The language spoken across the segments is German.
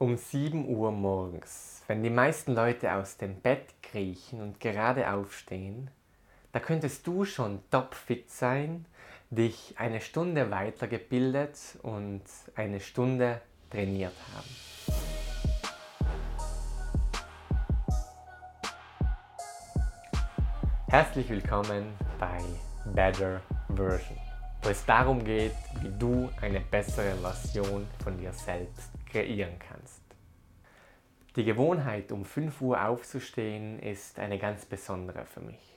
um 7 Uhr morgens, wenn die meisten Leute aus dem Bett kriechen und gerade aufstehen, da könntest du schon topfit sein, dich eine Stunde weitergebildet und eine Stunde trainiert haben. Herzlich willkommen bei Better Version, wo es darum geht, wie du eine bessere Version von dir selbst kreieren kannst. Die Gewohnheit, um 5 Uhr aufzustehen, ist eine ganz besondere für mich.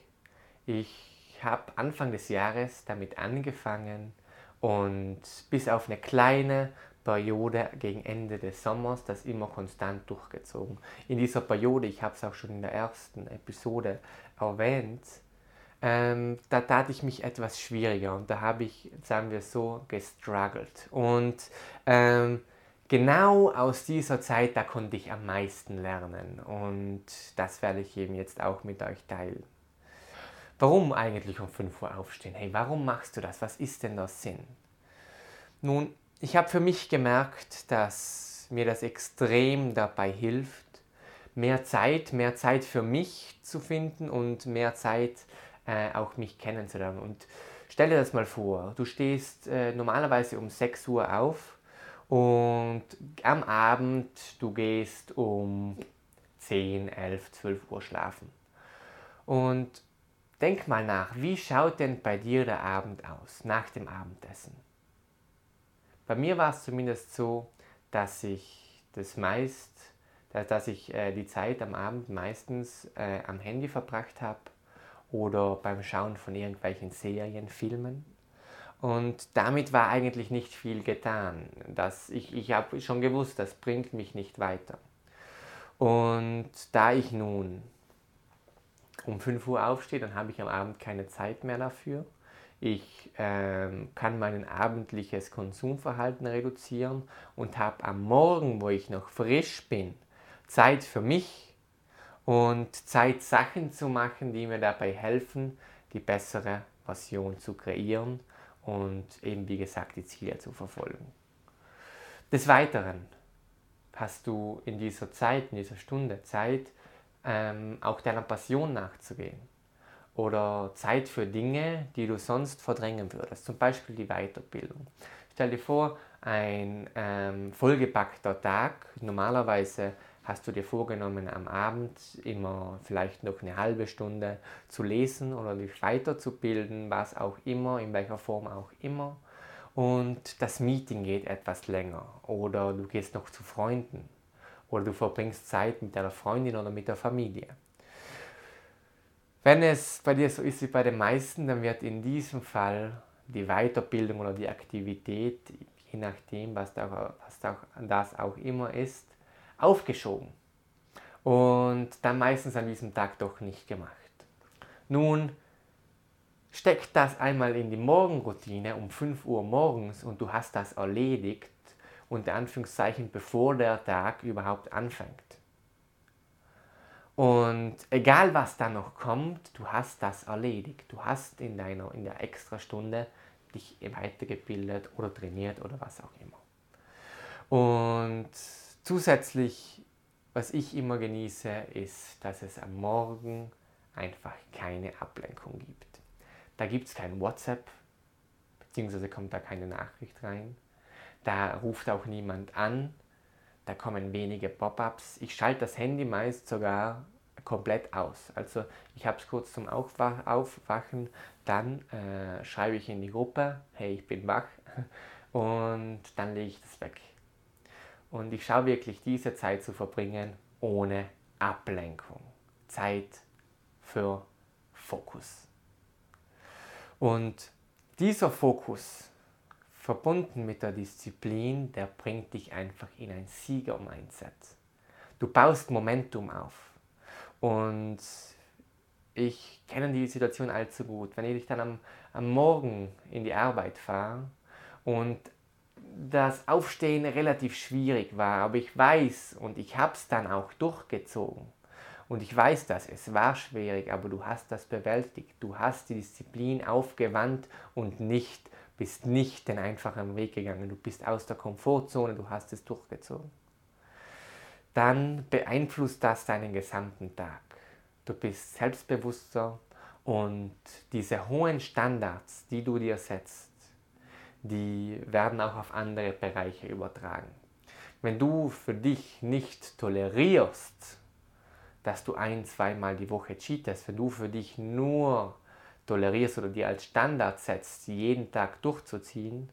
Ich habe Anfang des Jahres damit angefangen und bis auf eine kleine Periode gegen Ende des Sommers das immer konstant durchgezogen. In dieser Periode, ich habe es auch schon in der ersten Episode erwähnt, ähm, da tat ich mich etwas schwieriger und da habe ich, sagen wir so, gestruggelt. Und ähm, genau aus dieser Zeit, da konnte ich am meisten lernen und das werde ich eben jetzt auch mit euch teilen. Warum eigentlich um 5 Uhr aufstehen? Hey, warum machst du das? Was ist denn der Sinn? Nun, ich habe für mich gemerkt, dass mir das extrem dabei hilft, mehr Zeit, mehr Zeit für mich zu finden und mehr Zeit äh, auch mich kennenzulernen. Und stell dir das mal vor, du stehst äh, normalerweise um 6 Uhr auf und am Abend, du gehst um 10, 11, 12 Uhr schlafen. Und denk mal nach, wie schaut denn bei dir der Abend aus nach dem Abendessen? Bei mir war es zumindest so, dass ich das meist, dass ich äh, die Zeit am Abend meistens äh, am Handy verbracht habe oder beim Schauen von irgendwelchen Serien, Filmen. Und damit war eigentlich nicht viel getan. Das, ich ich habe schon gewusst, das bringt mich nicht weiter. Und da ich nun um 5 Uhr aufstehe, dann habe ich am Abend keine Zeit mehr dafür. Ich ähm, kann mein abendliches Konsumverhalten reduzieren und habe am Morgen, wo ich noch frisch bin, Zeit für mich und Zeit, Sachen zu machen, die mir dabei helfen, die bessere Version zu kreieren und eben wie gesagt die Ziele zu verfolgen. Des Weiteren hast du in dieser Zeit, in dieser Stunde Zeit, ähm, auch deiner Passion nachzugehen oder Zeit für Dinge, die du sonst verdrängen würdest, zum Beispiel die Weiterbildung. Stell dir vor, ein ähm, vollgepackter Tag, normalerweise hast du dir vorgenommen, am Abend immer vielleicht noch eine halbe Stunde zu lesen oder dich weiterzubilden, was auch immer, in welcher Form auch immer. Und das Meeting geht etwas länger oder du gehst noch zu Freunden oder du verbringst Zeit mit deiner Freundin oder mit der Familie. Wenn es bei dir so ist wie bei den meisten, dann wird in diesem Fall die Weiterbildung oder die Aktivität, je nachdem, was, da, was das auch immer ist, aufgeschoben und dann meistens an diesem Tag doch nicht gemacht. Nun steckt das einmal in die Morgenroutine um 5 Uhr morgens und du hast das erledigt, unter Anführungszeichen, bevor der Tag überhaupt anfängt. Und egal was da noch kommt, du hast das erledigt. Du hast in deiner in der extra Stunde dich weitergebildet oder trainiert oder was auch immer. Und Zusätzlich, was ich immer genieße, ist, dass es am Morgen einfach keine Ablenkung gibt. Da gibt es kein WhatsApp, beziehungsweise kommt da keine Nachricht rein. Da ruft auch niemand an. Da kommen wenige Pop-ups. Ich schalte das Handy meist sogar komplett aus. Also ich habe es kurz zum Aufwachen, dann äh, schreibe ich in die Gruppe, hey, ich bin wach und dann lege ich das weg. Und ich schaue wirklich, diese Zeit zu verbringen ohne Ablenkung. Zeit für Fokus. Und dieser Fokus, verbunden mit der Disziplin, der bringt dich einfach in ein Sieger-Mindset. Du baust Momentum auf. Und ich kenne die Situation allzu gut. Wenn ich dann am, am Morgen in die Arbeit fahre und das Aufstehen relativ schwierig war, aber ich weiß und ich habe es dann auch durchgezogen. Und ich weiß das, es war schwierig, aber du hast das bewältigt. Du hast die Disziplin aufgewandt und nicht, bist nicht den einfachen Weg gegangen. Du bist aus der Komfortzone, du hast es durchgezogen. dann beeinflusst das deinen gesamten Tag. Du bist selbstbewusster und diese hohen Standards, die du dir setzt, die werden auch auf andere Bereiche übertragen. Wenn du für dich nicht tolerierst, dass du ein, zweimal die Woche cheatest, wenn du für dich nur tolerierst oder dir als Standard setzt, jeden Tag durchzuziehen,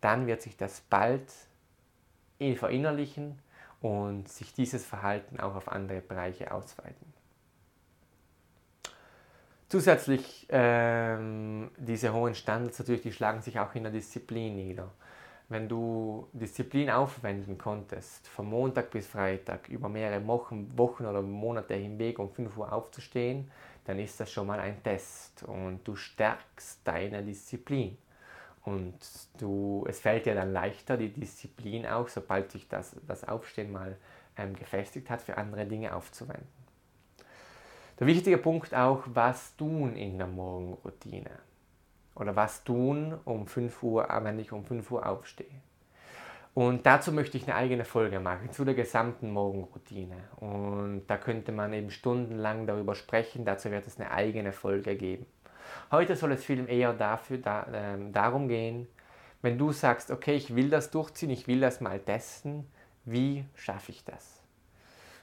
dann wird sich das bald verinnerlichen und sich dieses Verhalten auch auf andere Bereiche ausweiten. Zusätzlich ähm, diese hohen Standards natürlich, die schlagen sich auch in der Disziplin nieder. Wenn du Disziplin aufwenden konntest, von Montag bis Freitag über mehrere Wochen, oder Monate hinweg um 5 Uhr aufzustehen, dann ist das schon mal ein Test und du stärkst deine Disziplin. Und du, es fällt dir dann leichter, die Disziplin auch, sobald sich das, das Aufstehen mal ähm, gefestigt hat, für andere Dinge aufzuwenden. Der wichtige Punkt auch, was tun in der Morgenroutine. Oder was tun um 5 Uhr, äh, wenn ich um 5 Uhr aufstehe. Und dazu möchte ich eine eigene Folge machen, zu der gesamten Morgenroutine. Und da könnte man eben stundenlang darüber sprechen, dazu wird es eine eigene Folge geben. Heute soll es viel eher dafür, da, äh, darum gehen, wenn du sagst, okay, ich will das durchziehen, ich will das mal testen, wie schaffe ich das?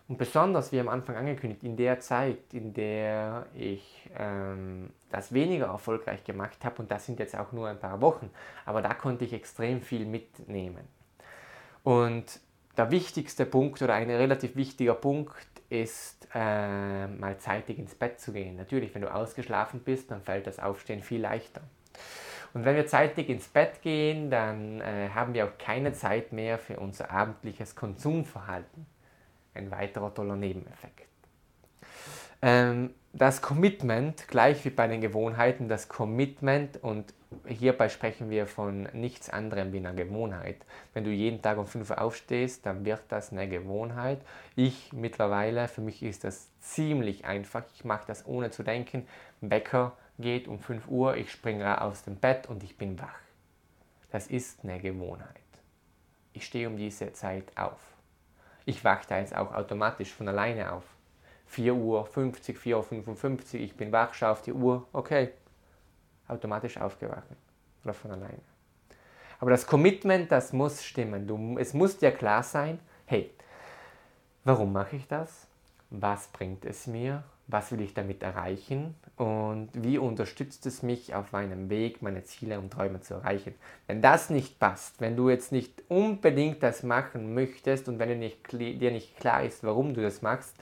Und besonders, wie am Anfang angekündigt, in der Zeit, in der ich ähm, das weniger erfolgreich gemacht habe, und das sind jetzt auch nur ein paar Wochen, aber da konnte ich extrem viel mitnehmen. Und der wichtigste Punkt oder ein relativ wichtiger Punkt ist, äh, mal zeitig ins Bett zu gehen. Natürlich, wenn du ausgeschlafen bist, dann fällt das Aufstehen viel leichter. Und wenn wir zeitig ins Bett gehen, dann äh, haben wir auch keine Zeit mehr für unser abendliches Konsumverhalten ein weiterer toller Nebeneffekt. Ähm, das Commitment, gleich wie bei den Gewohnheiten, das Commitment und hierbei sprechen wir von nichts anderem wie einer Gewohnheit. Wenn du jeden Tag um 5 Uhr aufstehst, dann wird das eine Gewohnheit. Ich mittlerweile, für mich ist das ziemlich einfach. Ich mache das ohne zu denken. Wecker geht um 5 Uhr, ich springe aus dem Bett und ich bin wach. Das ist eine Gewohnheit. Ich stehe um diese Zeit auf. Ich da jetzt auch automatisch von alleine auf. 4 Uhr 50, 4 Uhr 55, ich bin wach, schaue auf die Uhr, okay, automatisch aufgewacht oder von alleine. Aber das Commitment, das muss stimmen. Du, es muss dir klar sein, hey, warum mache ich das? Was bringt es mir? Was will ich damit erreichen und wie unterstützt es mich auf meinem Weg, meine Ziele und Träume zu erreichen. Wenn das nicht passt, wenn du jetzt nicht unbedingt das machen möchtest und wenn dir nicht, dir nicht klar ist, warum du das machst,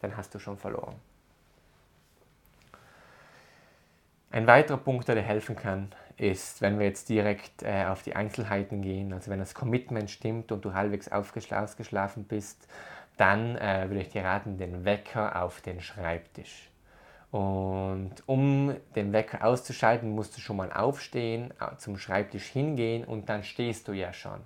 dann hast du schon verloren. Ein weiterer Punkt, der dir helfen kann, ist, wenn wir jetzt direkt äh, auf die Einzelheiten gehen, also wenn das Commitment stimmt und du halbwegs ausgeschlafen bist, dann äh, würde ich dir raten, den Wecker auf den Schreibtisch. Und um den Wecker auszuschalten, musst du schon mal aufstehen, äh, zum Schreibtisch hingehen und dann stehst du ja schon.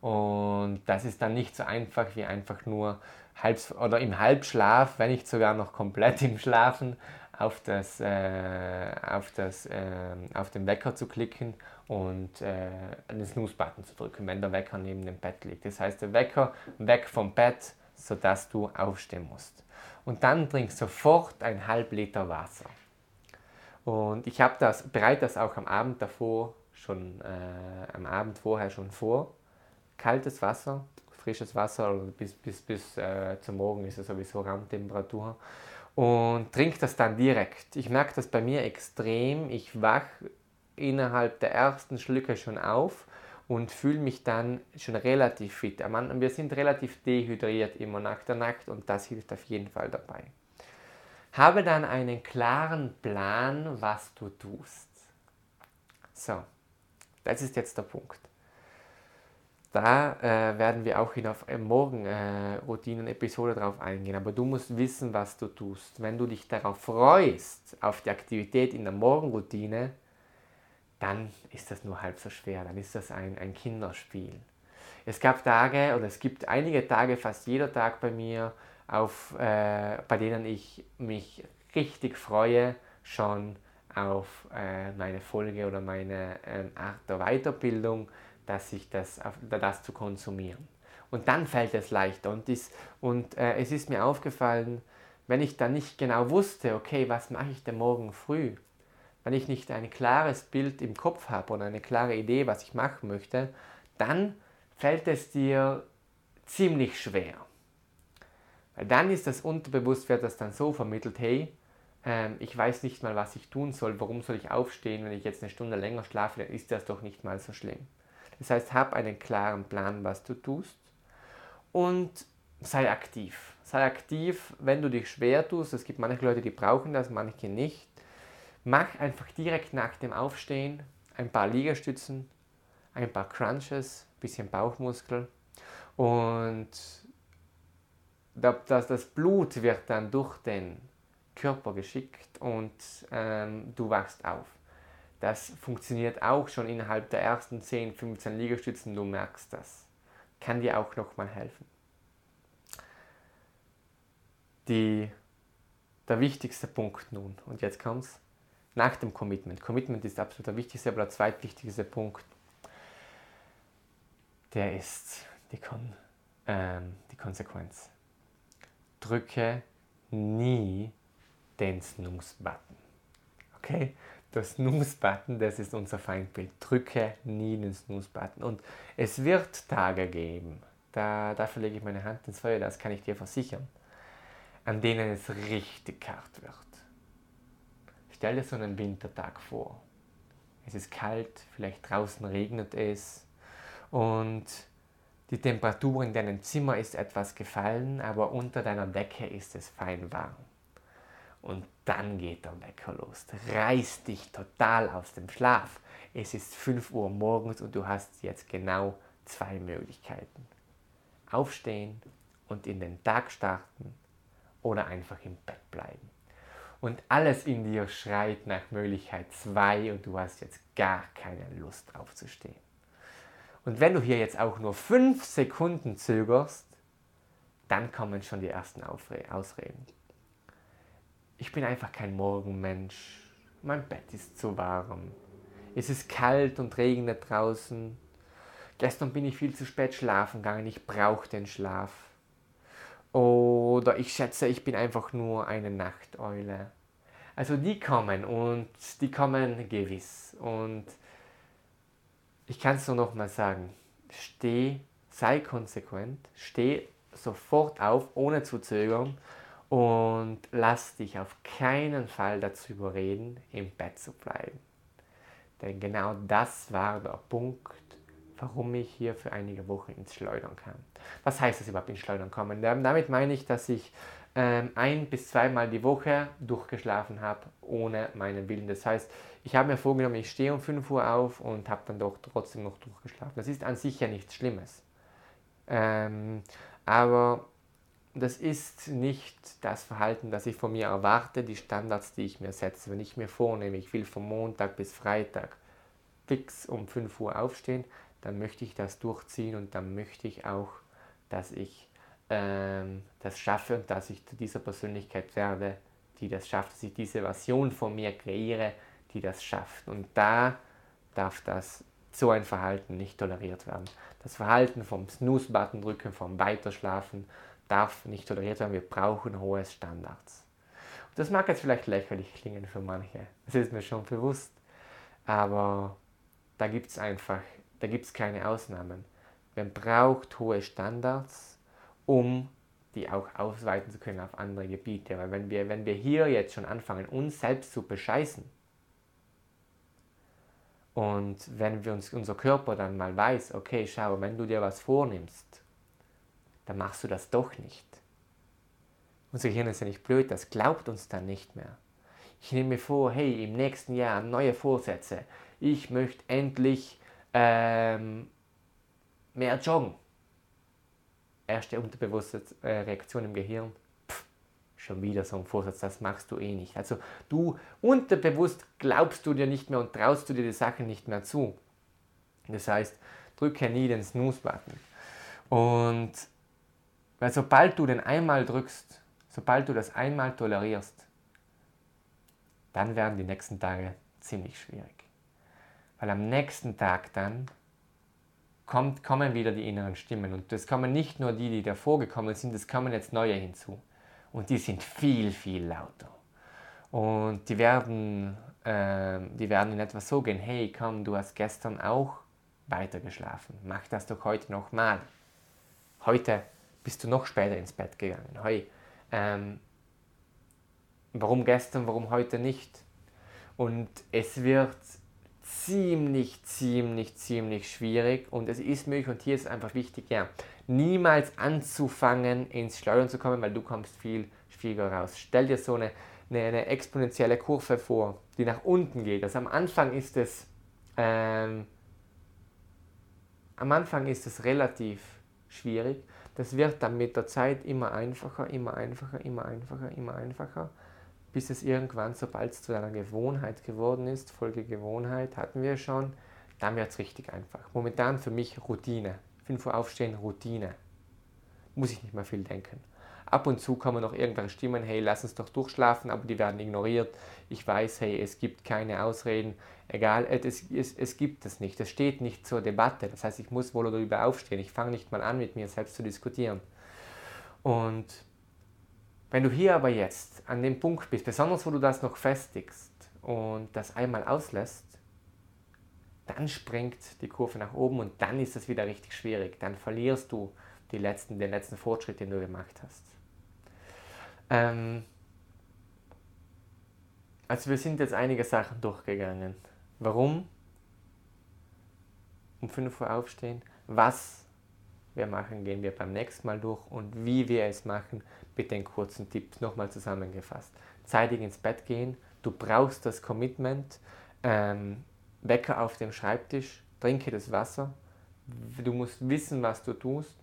Und das ist dann nicht so einfach wie einfach nur halb, oder im Halbschlaf, wenn nicht sogar noch komplett im Schlafen, auf, das, äh, auf, das, äh, auf den Wecker zu klicken und äh, den Snooze-Button zu drücken, wenn der Wecker neben dem Bett liegt. Das heißt, der Wecker weg vom Bett, sodass du aufstehen musst. Und dann trink sofort ein halb Liter Wasser. Und ich habe das, bereite das auch am Abend davor schon, äh, am Abend vorher schon vor. Kaltes Wasser, frisches Wasser, bis, bis, bis äh, zum Morgen ist es sowieso Raumtemperatur. Und trink das dann direkt. Ich merke das bei mir extrem. Ich wach innerhalb der ersten Schlücke schon auf und fühle mich dann schon relativ fit. Wir sind relativ dehydriert immer nach der Nacht und das hilft auf jeden Fall dabei. Habe dann einen klaren Plan, was du tust. So, das ist jetzt der Punkt. Da äh, werden wir auch in der äh, Morgenroutinen-Episode äh, drauf eingehen. Aber du musst wissen, was du tust. Wenn du dich darauf freust, auf die Aktivität in der Morgenroutine, dann ist das nur halb so schwer, dann ist das ein, ein Kinderspiel. Es gab Tage oder es gibt einige Tage, fast jeder Tag bei mir, auf, äh, bei denen ich mich richtig freue, schon auf äh, meine Folge oder meine äh, Art der Weiterbildung, dass ich das, das zu konsumieren. Und dann fällt es leichter. Und, dies, und äh, es ist mir aufgefallen, wenn ich dann nicht genau wusste, okay, was mache ich denn morgen früh, wenn ich nicht ein klares Bild im Kopf habe oder eine klare Idee, was ich machen möchte, dann fällt es dir ziemlich schwer. Weil dann ist das unterbewusst, das dann so vermittelt, hey, ähm, ich weiß nicht mal, was ich tun soll, warum soll ich aufstehen, wenn ich jetzt eine Stunde länger schlafe, dann ist das doch nicht mal so schlimm. Das heißt, hab einen klaren Plan, was du tust und sei aktiv. Sei aktiv, wenn du dich schwer tust. Es gibt manche Leute, die brauchen das, manche nicht. Mach einfach direkt nach dem Aufstehen ein paar Liegestützen, ein paar Crunches, bisschen Bauchmuskel und das, das Blut wird dann durch den Körper geschickt und ähm, du wachst auf. Das funktioniert auch schon innerhalb der ersten 10, 15 Liegestützen, du merkst das. Kann dir auch nochmal helfen. Die, der wichtigste Punkt nun, und jetzt kommt's, nach dem Commitment. Commitment ist absolut der wichtigste, aber der zweitwichtigste Punkt, der ist die, Kon ähm, die Konsequenz. Drücke nie den Snooze-Button. Okay? Der Snooze-Button, das ist unser Feindbild. Drücke nie den Snooze-Button. Und es wird Tage geben, da, dafür lege ich meine Hand ins Feuer, das kann ich dir versichern, an denen es richtig hart wird. Stell dir so einen Wintertag vor. Es ist kalt, vielleicht draußen regnet es und die Temperatur in deinem Zimmer ist etwas gefallen, aber unter deiner Decke ist es fein warm. Und dann geht der Wecker los. Reiß dich total aus dem Schlaf. Es ist 5 Uhr morgens und du hast jetzt genau zwei Möglichkeiten. Aufstehen und in den Tag starten oder einfach im Bett bleiben und alles in dir schreit nach Möglichkeit 2 und du hast jetzt gar keine Lust aufzustehen. Und wenn du hier jetzt auch nur 5 Sekunden zögerst, dann kommen schon die ersten Ausreden. Ich bin einfach kein Morgenmensch. Mein Bett ist zu warm. Es ist kalt und regnet draußen. Gestern bin ich viel zu spät schlafen gegangen. Ich brauche den Schlaf. Oder ich schätze, ich bin einfach nur eine Nachteule. Also die kommen und die kommen gewiss. Und ich kann es nur noch mal sagen, steh, sei konsequent, steh sofort auf, ohne zu zögern und lass dich auf keinen Fall dazu überreden, im Bett zu bleiben. Denn genau das war der Punkt, warum ich hier für einige Wochen ins Schleudern kam. Was heißt das überhaupt ins Schleudern kommen? Damit meine ich, dass ich ähm, ein bis zweimal die Woche durchgeschlafen habe, ohne meinen Willen. Das heißt, ich habe mir vorgenommen, ich stehe um 5 Uhr auf und habe dann doch trotzdem noch durchgeschlafen. Das ist an sich ja nichts Schlimmes. Ähm, aber das ist nicht das Verhalten, das ich von mir erwarte, die Standards, die ich mir setze. Wenn ich mir vornehme, ich will von Montag bis Freitag fix um 5 Uhr aufstehen, dann möchte ich das durchziehen und dann möchte ich auch, dass ich ähm, das schaffe und dass ich zu dieser Persönlichkeit werde, die das schafft, dass ich diese Version von mir kreiere, die das schafft. Und da darf das so ein Verhalten nicht toleriert werden. Das Verhalten vom Snooze-Button drücken, vom Weiterschlafen darf nicht toleriert werden. Wir brauchen hohe Standards. Und das mag jetzt vielleicht lächerlich klingen für manche. Das ist mir schon bewusst. Aber da gibt es einfach da gibt es keine Ausnahmen. Man braucht hohe Standards, um die auch ausweiten zu können auf andere Gebiete. Weil wenn wir, wenn wir hier jetzt schon anfangen, uns selbst zu bescheißen, und wenn wir uns, unser Körper dann mal weiß, okay, schau, wenn du dir was vornimmst, dann machst du das doch nicht. Unser Gehirn ist ja nicht blöd, das glaubt uns dann nicht mehr. Ich nehme mir vor, hey, im nächsten Jahr neue Vorsätze. Ich möchte endlich ähm, mehr joggen. Erste unterbewusste äh, Reaktion im Gehirn. Pff, schon wieder so ein Vorsatz, das machst du eh nicht. Also du unterbewusst glaubst du dir nicht mehr und traust du dir die Sachen nicht mehr zu. Das heißt, drücke nie den Snooze-Button. Und weil sobald du den einmal drückst, sobald du das einmal tolerierst, dann werden die nächsten Tage ziemlich schwierig. Weil am nächsten Tag dann kommt, kommen wieder die inneren Stimmen. Und das kommen nicht nur die, die davor gekommen sind, es kommen jetzt neue hinzu. Und die sind viel, viel lauter. Und die werden, äh, die werden in etwas so gehen, hey komm, du hast gestern auch weiter geschlafen. Mach das doch heute nochmal. Heute bist du noch später ins Bett gegangen. Hey, ähm, warum gestern, warum heute nicht? Und es wird ziemlich, ziemlich, ziemlich schwierig und es ist möglich und hier ist es einfach wichtig, ja, niemals anzufangen ins Schleudern zu kommen, weil du kommst viel schwieriger raus. Stell dir so eine, eine, eine exponentielle Kurve vor, die nach unten geht. Also am Anfang ist es ähm, am Anfang ist es relativ schwierig. Das wird dann mit der Zeit immer einfacher, immer einfacher, immer einfacher, immer einfacher bis es irgendwann, sobald es zu einer Gewohnheit geworden ist, Folgegewohnheit hatten wir schon, dann wird es richtig einfach. Momentan für mich Routine. 5 Uhr aufstehen, Routine. Muss ich nicht mehr viel denken. Ab und zu kommen noch irgendwelche Stimmen, hey, lass uns doch durchschlafen, aber die werden ignoriert. Ich weiß, hey, es gibt keine Ausreden. Egal, es, es, es gibt es nicht. Es steht nicht zur Debatte. Das heißt, ich muss wohl darüber aufstehen. Ich fange nicht mal an, mit mir selbst zu diskutieren. Und wenn du hier aber jetzt an dem Punkt bist, besonders wo du das noch festigst und das einmal auslässt, dann springt die Kurve nach oben und dann ist es wieder richtig schwierig. Dann verlierst du die letzten, den letzten Fortschritt, den du gemacht hast. Ähm, also wir sind jetzt einige Sachen durchgegangen. Warum? Um 5 Uhr aufstehen. Was wir machen, gehen wir beim nächsten Mal durch und wie wir es machen, bitte einen kurzen Tipp nochmal zusammengefasst. Zeitig ins Bett gehen, du brauchst das Commitment, ähm, Wecker auf dem Schreibtisch, trinke das Wasser, du musst wissen, was du tust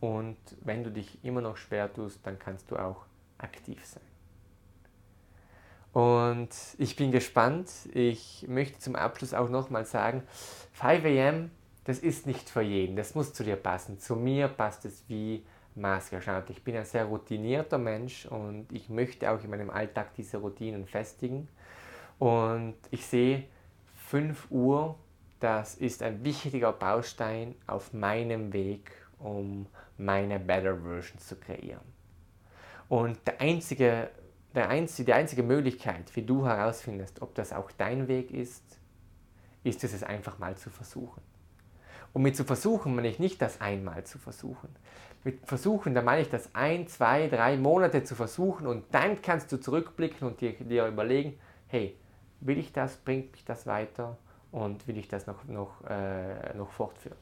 und wenn du dich immer noch schwer tust, dann kannst du auch aktiv sein. Und ich bin gespannt. Ich möchte zum Abschluss auch nochmal sagen, 5 am, das ist nicht für jeden. Das muss zu dir passen. Zu mir passt es wie maßgeschneidert. Ich bin ein sehr routinierter Mensch und ich möchte auch in meinem Alltag diese Routinen festigen. Und ich sehe 5 Uhr, das ist ein wichtiger Baustein auf meinem Weg, um meine Better Version zu kreieren. Und der einzige, der einzige, die einzige Möglichkeit, wie du herausfindest, ob das auch dein Weg ist, ist es, es einfach mal zu versuchen. Und mit zu versuchen meine ich nicht das einmal zu versuchen. Mit versuchen, da meine ich das ein, zwei, drei Monate zu versuchen und dann kannst du zurückblicken und dir, dir überlegen, hey, will ich das, bringt mich das weiter und will ich das noch, noch, äh, noch fortführen.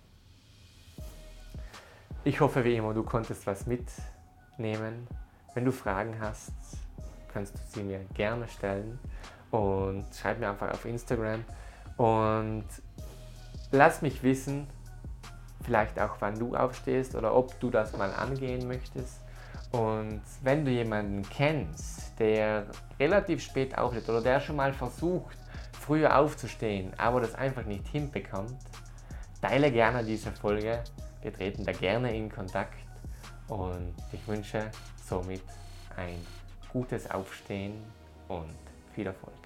Ich hoffe wie immer, du konntest was mitnehmen. Wenn du Fragen hast, kannst du sie mir gerne stellen und schreib mir einfach auf Instagram und lass mich wissen, vielleicht auch wann du aufstehst oder ob du das mal angehen möchtest. Und wenn du jemanden kennst, der relativ spät aufsteht oder der schon mal versucht, früher aufzustehen, aber das einfach nicht hinbekommt, teile gerne diese Folge. Wir treten da gerne in Kontakt und ich wünsche somit ein gutes Aufstehen und viel Erfolg.